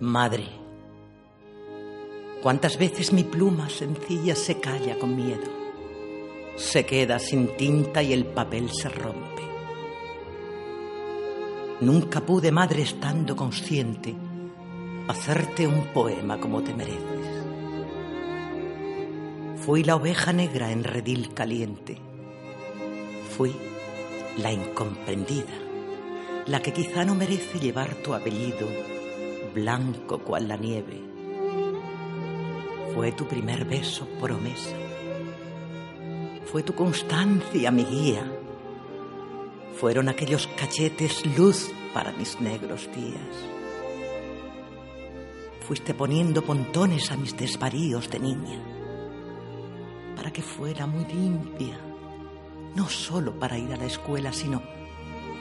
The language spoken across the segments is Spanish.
Madre, cuántas veces mi pluma sencilla se calla con miedo, se queda sin tinta y el papel se rompe. Nunca pude, madre, estando consciente, hacerte un poema como te mereces. Fui la oveja negra en redil caliente. Fui la incomprendida, la que quizá no merece llevar tu apellido blanco cual la nieve. Fue tu primer beso promesa. Fue tu constancia mi guía. Fueron aquellos cachetes luz para mis negros días. Fuiste poniendo pontones a mis desvaríos de niña, para que fuera muy limpia, no solo para ir a la escuela, sino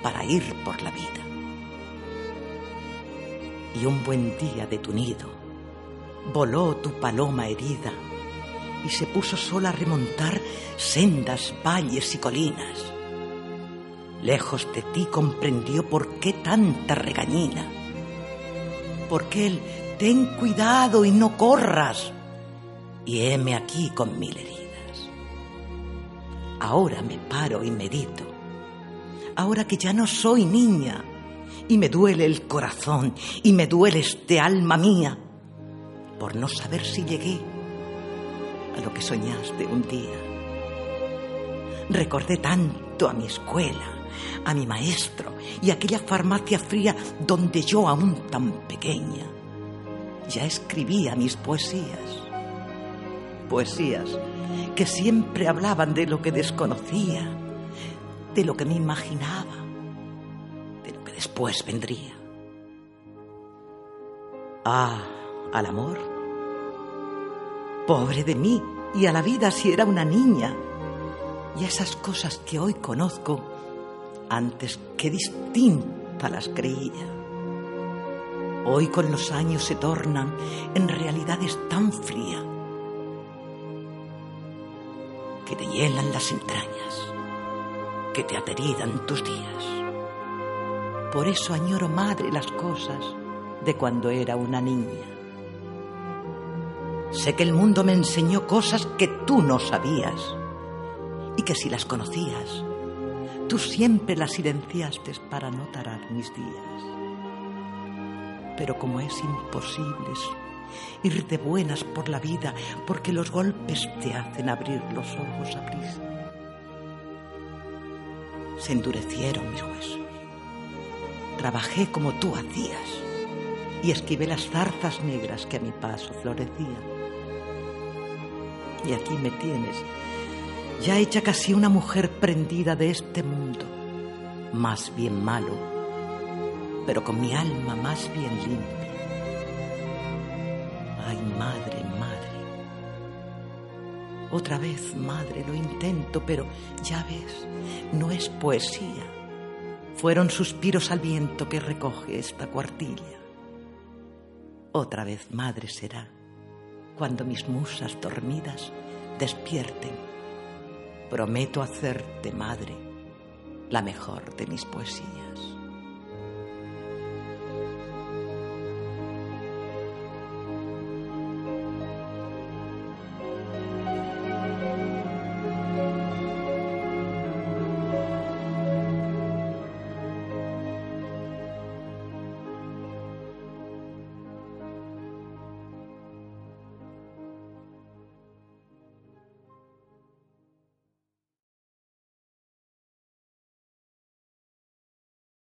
para ir por la vida y un buen día de tu nido voló tu paloma herida y se puso sola a remontar sendas, valles y colinas. Lejos de ti comprendió por qué tanta regañina. Porque él, ten cuidado y no corras. Y heme aquí con mil heridas. Ahora me paro y medito. Ahora que ya no soy niña y me duele el corazón y me duele este alma mía por no saber si llegué a lo que soñaste un día. Recordé tanto a mi escuela, a mi maestro y aquella farmacia fría donde yo aún tan pequeña ya escribía mis poesías. Poesías que siempre hablaban de lo que desconocía, de lo que me imaginaba después vendría. Ah, al amor. Pobre de mí y a la vida si era una niña. Y a esas cosas que hoy conozco, antes que distinta las creía. Hoy con los años se tornan en realidades tan frías que te hielan las entrañas, que te ateridan tus días. Por eso añoro, madre, las cosas de cuando era una niña. Sé que el mundo me enseñó cosas que tú no sabías y que si las conocías, tú siempre las silenciaste para no tarar mis días. Pero como es imposible ir de buenas por la vida porque los golpes te hacen abrir los ojos a prisa, se endurecieron mis huesos trabajé como tú hacías y esquivé las zarzas negras que a mi paso florecían. Y aquí me tienes, ya hecha casi una mujer prendida de este mundo, más bien malo, pero con mi alma más bien limpia. Ay, madre, madre. Otra vez, madre, lo intento, pero ya ves, no es poesía fueron suspiros al viento que recoge esta cuartilla. Otra vez madre será cuando mis musas dormidas despierten. Prometo hacerte madre la mejor de mis poesías.